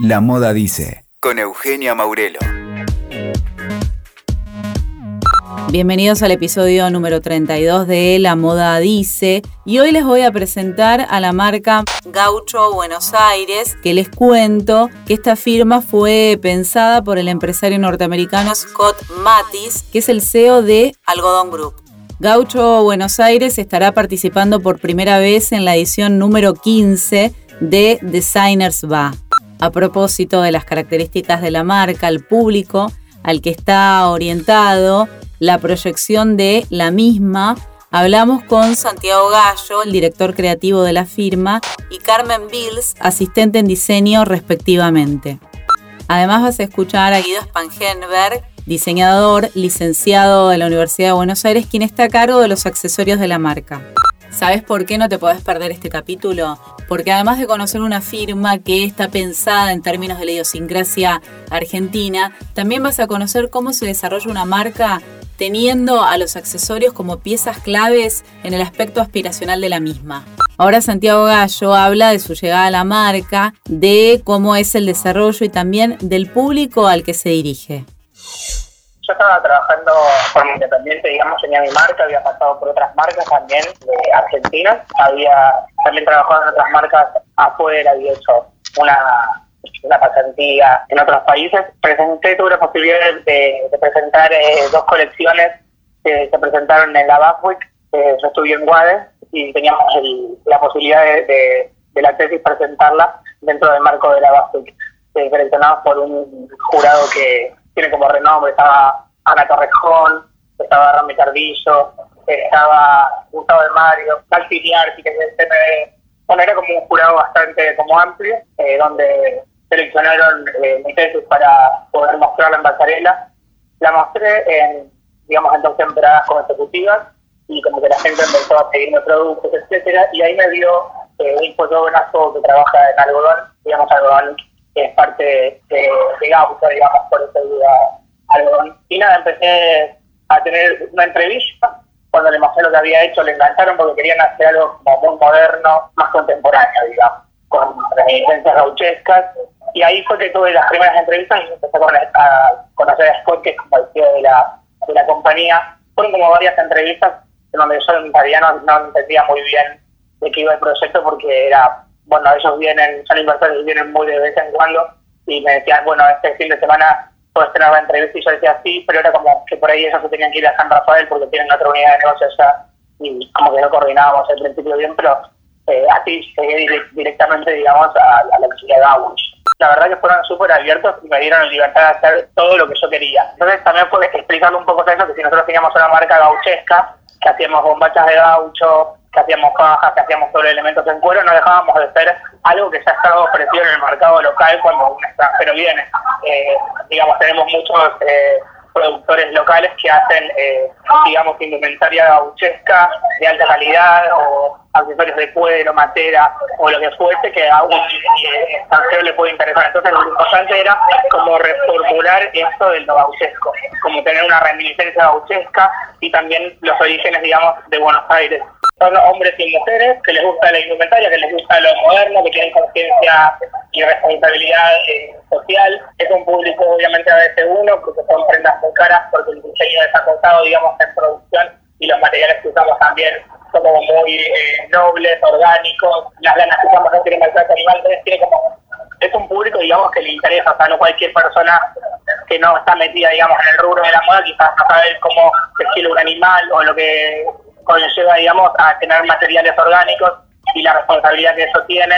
La Moda Dice, con Eugenia Maurelo. Bienvenidos al episodio número 32 de La Moda Dice y hoy les voy a presentar a la marca Gaucho Buenos Aires que les cuento que esta firma fue pensada por el empresario norteamericano Scott Mattis que es el CEO de Algodón Group. Gaucho Buenos Aires estará participando por primera vez en la edición número 15 de Designers Va. A propósito de las características de la marca, el público al que está orientado, la proyección de la misma, hablamos con Santiago Gallo, el director creativo de la firma, y Carmen Bills, asistente en diseño respectivamente. Además vas a escuchar a Guido Spangenberg, diseñador licenciado de la Universidad de Buenos Aires, quien está a cargo de los accesorios de la marca. ¿Sabes por qué no te podés perder este capítulo? Porque además de conocer una firma que está pensada en términos de la idiosincrasia argentina, también vas a conocer cómo se desarrolla una marca teniendo a los accesorios como piezas claves en el aspecto aspiracional de la misma. Ahora Santiago Gallo habla de su llegada a la marca, de cómo es el desarrollo y también del público al que se dirige yo estaba trabajando como independiente, digamos, tenía mi marca, había pasado por otras marcas también de Argentina, había también trabajado en otras marcas afuera, había hecho una, una pasantía en otros países. Presenté, tuve la posibilidad de, presentar eh, dos colecciones que se presentaron en la Baswick, eh, yo estuve en Guade y teníamos la posibilidad de, de, la tesis presentarla dentro del marco de la Baswick, eh, por un jurado que tiene como renombre, estaba Ana Torrejón, estaba Rami Cardillo, estaba Gustavo de Mario, Diarti, que es el CMD. Bueno, era como un jurado bastante como amplio, eh, donde seleccionaron eh, mi tesis para poder mostrarla en pasarela. La mostré en, digamos, en dos temporadas consecutivas y como que la gente empezó a pedirme productos, etcétera, y ahí me dio eh, un fotógrafo que trabaja en algodón, digamos algodón es parte de, de digamos, por eso algodón. Y nada, empecé a tener una entrevista. Cuando le mostré lo que había hecho, le engancharon porque querían hacer algo como muy moderno, más contemporáneo, digamos, con reminiscencias gauchescas. Y ahí fue que tuve las primeras entrevistas y empecé a conocer a Scott, que es como el de la, de la compañía. Fueron como varias entrevistas en donde yo en realidad no, no entendía muy bien de qué iba el proyecto porque era bueno, ellos vienen, son inversores y vienen muy de vez en cuando y me decían, bueno, este fin de semana puedes tener la entrevista y yo decía sí, pero era como que por ahí ellos se tenían que ir a San Rafael porque tienen otra unidad de negocios ya y como que no coordinábamos al principio bien, pero eh, así llegué directamente, digamos, a, la oficina de Gauch. La verdad que fueron súper abiertos y me dieron la libertad de hacer todo lo que yo quería. Entonces también fue explicando un poco eso, que si nosotros teníamos una marca gauchesca, que hacíamos bombachas de gaucho, que hacíamos cajas, que hacíamos sobre elementos en cuero, no dejábamos de ser algo que ya estaba ofrecido en el mercado local cuando un extranjero viene. Eh, digamos, tenemos muchos eh, productores locales que hacen, eh, digamos, indumentaria gauchesca de alta calidad o accesorios de cuero, matera o lo que fuese que a un extranjero le puede interesar. Entonces lo importante era como reformular esto del gauchesco, como tener una reminiscencia gauchesca y también los orígenes, digamos, de Buenos Aires son hombres y mujeres que les gusta la indumentaria, que les gusta lo moderno, que tienen conciencia y responsabilidad eh, social. Es un público obviamente a veces uno, porque son prendas muy caras, porque el diseño es acotado, digamos, en producción y los materiales que usamos también son como muy eh, nobles, orgánicos, las lanas que usamos no tienen maltrato animal, entonces tiene como es un público, digamos, que le interesa, o sea, no cualquier persona que no está metida, digamos, en el rubro de la moda, quizás no sabe cómo se un animal o lo que conlleva, digamos, a tener materiales orgánicos y la responsabilidad que eso tiene.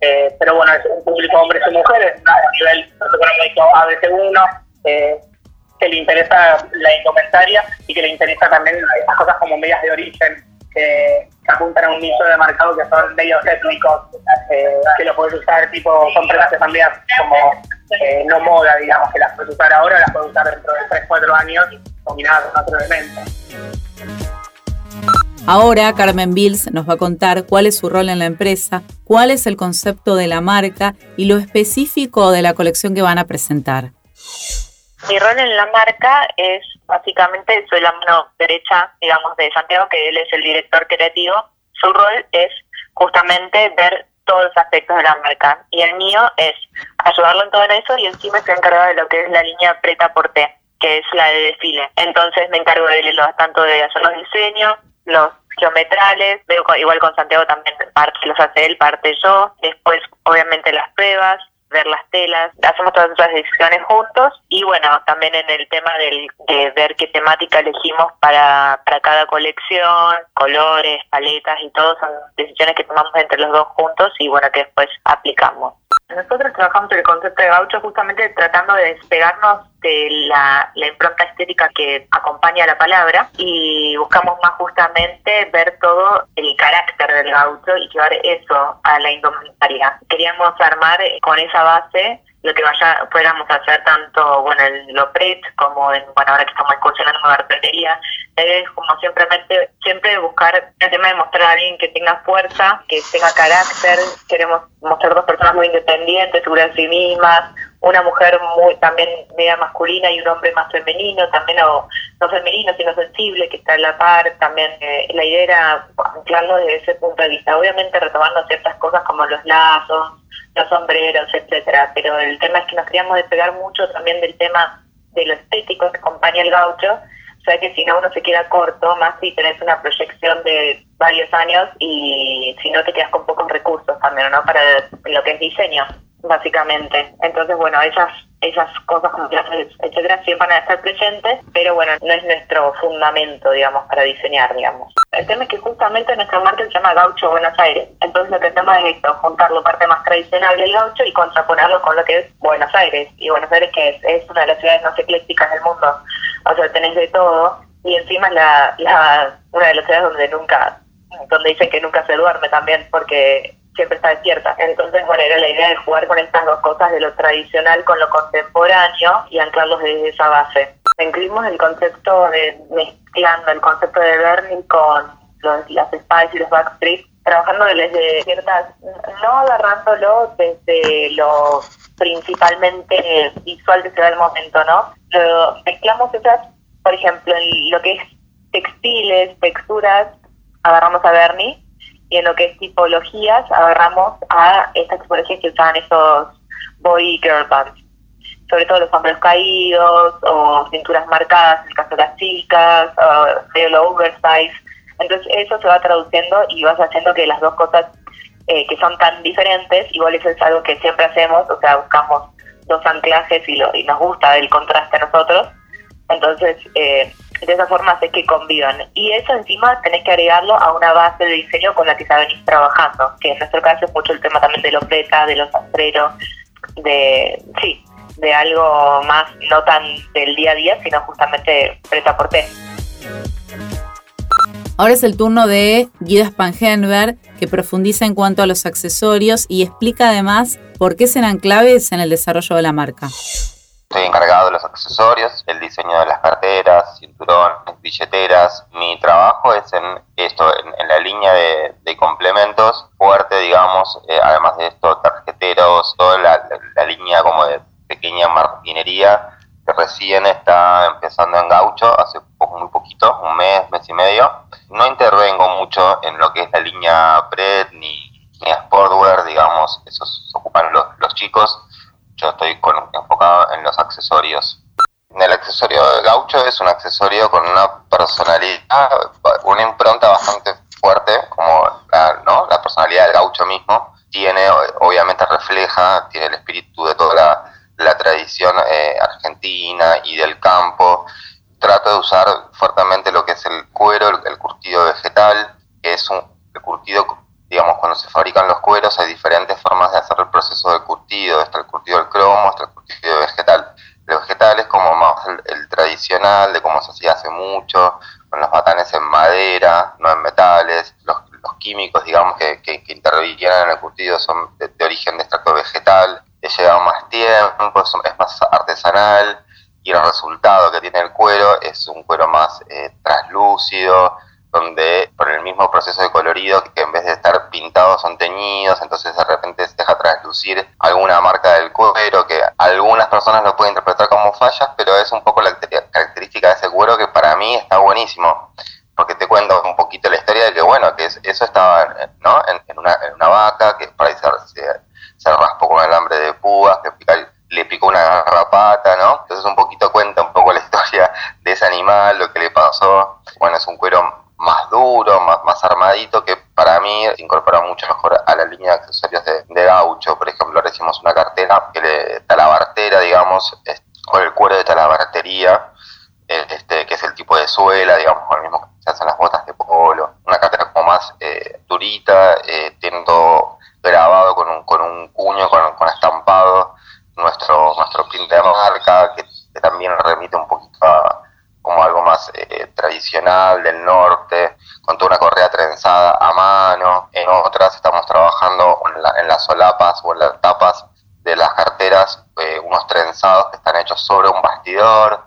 Eh, pero bueno, es un público hombres y mujeres, a nivel económico ABC1, eh, que le interesa la indumentaria y que le interesa también estas cosas como medias de origen que, apuntan a un nicho de mercado que son medios étnicos, eh, que lo puedes usar, tipo, son prendas que medias como eh, no moda, digamos, que las puedes usar ahora, las puedes usar dentro de 3, 4 años combinadas con otro elemento. Ahora Carmen Bills nos va a contar cuál es su rol en la empresa, cuál es el concepto de la marca y lo específico de la colección que van a presentar. Mi rol en la marca es básicamente, soy la mano derecha, digamos, de Santiago, que él es el director creativo. Su rol es justamente ver todos los aspectos de la marca. Y el mío es ayudarlo en todo eso y encima estoy encargada de lo que es la línea preta por T, que es la de desfile. Entonces me encargo de los, tanto de hacer los diseños, los geometrales, igual con Santiago también parte los hace él, parte yo, después obviamente las pruebas, ver las telas, hacemos todas esas decisiones juntos y bueno, también en el tema del, de ver qué temática elegimos para, para cada colección, colores, paletas y todo, son decisiones que tomamos entre los dos juntos y bueno, que después aplicamos. Nosotros trabajamos el concepto de gaucho justamente tratando de despegarnos de la, impronta estética que acompaña la palabra y buscamos más justamente ver todo el carácter del gaucho y llevar eso a la indumentaria. Queríamos armar con esa base lo que vaya fuéramos a hacer tanto bueno en Lopret como en bueno ahora que estamos excursionando en cartelería es como simplemente siempre buscar el tema de mostrar a alguien que tenga fuerza que tenga carácter. Queremos mostrar dos personas muy independientes seguras de sí mismas una mujer muy también media masculina y un hombre más femenino, también no, no femenino, sino sensible, que está en la par, también eh, la idea era anclarlo desde ese punto de vista, obviamente retomando ciertas cosas como los lazos, los sombreros, etcétera, pero el tema es que nos queríamos despegar mucho también del tema de lo estético que acompaña el gaucho, o sea que si no uno se queda corto, más si tenés una proyección de varios años y si no te quedas con pocos recursos también, ¿no? Para lo que es diseño básicamente. Entonces, bueno, esas esas cosas etcétera, siempre van a estar presentes, pero bueno, no es nuestro fundamento, digamos, para diseñar, digamos. El tema es que justamente nuestra marca se llama Gaucho Buenos Aires, entonces lo que hacemos es esto, juntar la parte más tradicional del gaucho y contraponerlo con lo que es Buenos Aires, y Buenos Aires que es, es una de las ciudades más eclécticas del mundo, o sea, tenés de todo, y encima la, la, una de las ciudades donde nunca, donde dicen que nunca se duerme también, porque siempre está despierta. Entonces, bueno, era la idea de jugar con estas dos cosas, de lo tradicional con lo contemporáneo y anclarlos desde esa base. Incluimos el concepto de mezclando el concepto de Bernie con los, las Spice y los Backstreet, trabajando desde ciertas, no agarrándolo desde lo principalmente visual que se da el momento, ¿no? Pero mezclamos esas, por ejemplo, en lo que es textiles, texturas, agarramos a Bernie y en lo que es tipologías agarramos a estas tipologías que usaban esos boy girl bands. Sobre todo los hombres caídos o cinturas marcadas en el caso de las chicas o lo oversize. Entonces eso se va traduciendo y vas haciendo que las dos cosas eh, que son tan diferentes igual eso es algo que siempre hacemos o sea buscamos dos anclajes y, lo, y nos gusta el contraste a nosotros. Entonces eh, de esa forma hace que convivan. Y eso encima tenés que agregarlo a una base de diseño con la que ya venís trabajando, que en nuestro caso es mucho el tema también de los preta, de los sombreros, de, sí, de algo más no tan del día a día, sino justamente preta por té. Ahora es el turno de Guido Spangenberg, que profundiza en cuanto a los accesorios y explica además por qué serán claves en el desarrollo de la marca. Estoy encargado de los accesorios, el diseño de las carteras, cinturones, billeteras. Mi trabajo es en esto, en, la línea de, complementos fuerte, digamos, eh, además de esto, tarjeteros, toda la, línea como de pequeña martinería que recién está empezando en Gaucho, hace muy poquito, un mes, mes y medio. No intervengo mucho en lo que es la línea PRED ni, ni Sportwear, digamos, esos ocupan los, los chicos yo estoy enfocado en los accesorios. El accesorio gaucho es un accesorio con una personalidad, una impronta bastante fuerte, como la, ¿no? la personalidad del gaucho mismo. Tiene, obviamente refleja, tiene el espíritu de toda la, tradición eh, argentina y del campo. Trato de usar fuertemente lo que es el cuero, el, curtido vegetal, que es un el curtido digamos, cuando se fabrican los cueros hay diferentes formas de hacer el proceso de curtido. Está el curtido del cromo, está el curtido vegetal. El vegetal es como más el, tradicional, de cómo se hacía hace mucho, con los batanes en madera, no en metales. Los, químicos, digamos, que, que, en el curtido son de, origen de extracto vegetal, que llevan más tiempo, es más artesanal y el resultado que tiene el cuero es un cuero más eh, translúcido, donde por el mismo proceso de colorido, que en vez de estar pintados son teñidos, entonces de repente se deja alguna marca del cuero, que algunas personas lo pueden interpretar como fallas, pero es un poco la característica de ese cuero que para mí está buenísimo porque te cuento un poquito la historia de que, bueno, que eso estaba ¿no? en, una, vaca, que para ahí se, raspó con alambre de púas, que le picó una garrapata, ¿no? Entonces un poquito cuenta un poco la historia de ese animal, lo que le pasó. Bueno, es un cuero más duro, más, más armadito, que para mí se incorpora mucho mejor a la línea de accesorios de, con el cuero de talabartería, este, que es el tipo de suela, digamos, con el mismo que se hacen las botas de polo. Una cartera como más eh, durita, eh, teniendo grabado con un, con un cuño, con, con estampado, nuestro, nuestro print de marca, que, también remite un poquito a como algo más eh, tradicional del norte, con toda una correa trenzada a mano. En otras estamos trabajando en, las solapas o en las tapas de las carteras, unos trenzados que están sobre un bastidor,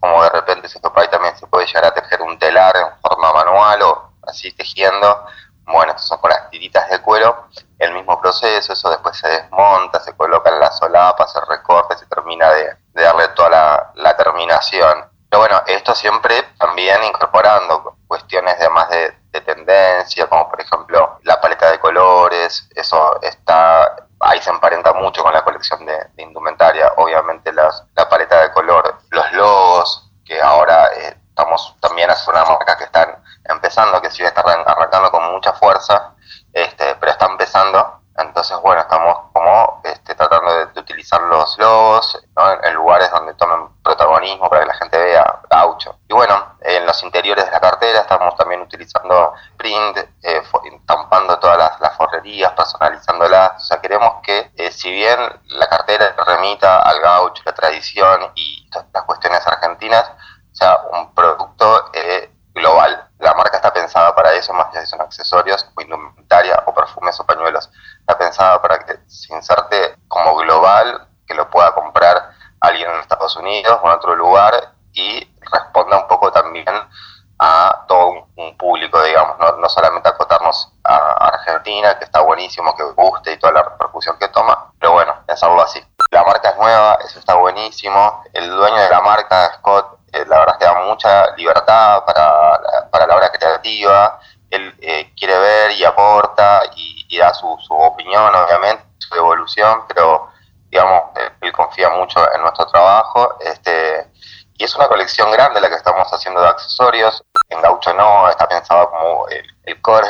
como de repente se topa ahí también se puede llegar a tejer un telar en forma manual o así tejiendo. Bueno, estas son con las tiritas de cuero, el mismo proceso, eso después se desmonta, se coloca en la solapa, se recorta y se termina de, darle toda la, terminación. Pero bueno, esto siempre también incorporando cuestiones de más de, tendencia, como por ejemplo la paleta de colores, eso está ahí se emparenta mucho con la colección de, indumentaria. Obviamente las, la paleta de color, los logos, que ahora eh, estamos también haciendo una marca que están empezando, que sigue estar arrancando con mucha fuerza, este, pero está empezando. Entonces, bueno, estamos como este, tratando de, utilizar los logos en, lugares donde tomen protagonismo para que la gente vea gaucho. Y bueno, en los interiores de la cartera estamos también utilizando print, eh, estampando todas las, las, forrerías, personalizándolas. O sea, queremos que eh, si bien la cartera remita al gaucho, la tradición y todas las cuestiones argentinas, sea un producto eh, global. La marca está pensada que si son accesorios o indumentaria o perfumes o pañuelos. Está pensada para que se inserte como global, que lo pueda comprar alguien en Estados Unidos o en otro lugar y responda un poco también a todo un, público, digamos, no, no, solamente acotarnos a Argentina, que está buenísimo, que guste y toda la repercusión que toma, pero bueno, pensarlo así. La marca es nueva, eso está buenísimo. El dueño de la marca, Scott, eh, la verdad es que da mucha libertad para ver y aporta y, da su, su, opinión, obviamente, su evolución, pero digamos, él confía mucho en nuestro trabajo. Este, y es una colección grande la que estamos haciendo de accesorios. En Gaucho no, está pensado como el, core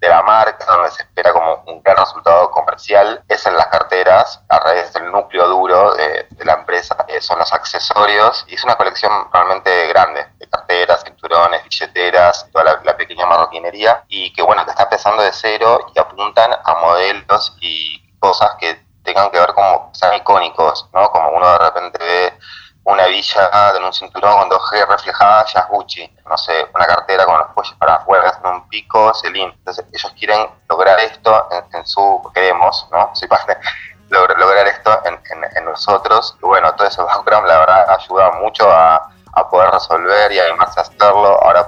de, la marca, donde se espera como un gran resultado comercial. Es en las carteras, a raíz del núcleo duro de, la empresa, eh, son los accesorios. Y es una colección realmente grande, de carteras, cinturones, billeteras, toda la, marroquinería. Y que bueno, que está empezando de cero y apuntan a modelos y cosas que tengan que ver como sean icónicos, ¿no? Como uno de repente ve una villa en un cinturón con 2G reflejada, ya es Gucci. No sé, una cartera con los cuellos para afuera, un pico, Celine. Entonces, ellos quieren lograr esto en, su, queremos, ¿no? Soy parte, lograr, esto en, nosotros. Y bueno, todo ese background, la verdad, ayuda mucho a, poder resolver y animarse a hacerlo. Ahora,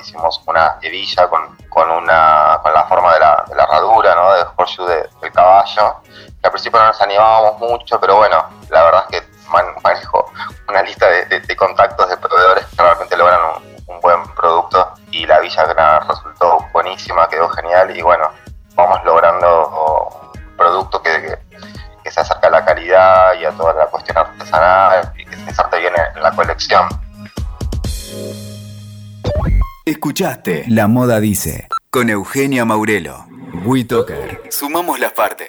hicimos una hebilla con, con, una, con la forma de la, de la herradura, ¿no? Del horseshoe del caballo. Que al principio no nos animábamos mucho, pero bueno, la verdad es que manejo una lista de, Escuchaste La Moda Dice con Eugenia Maurelo. WeToker. Sumamos las partes.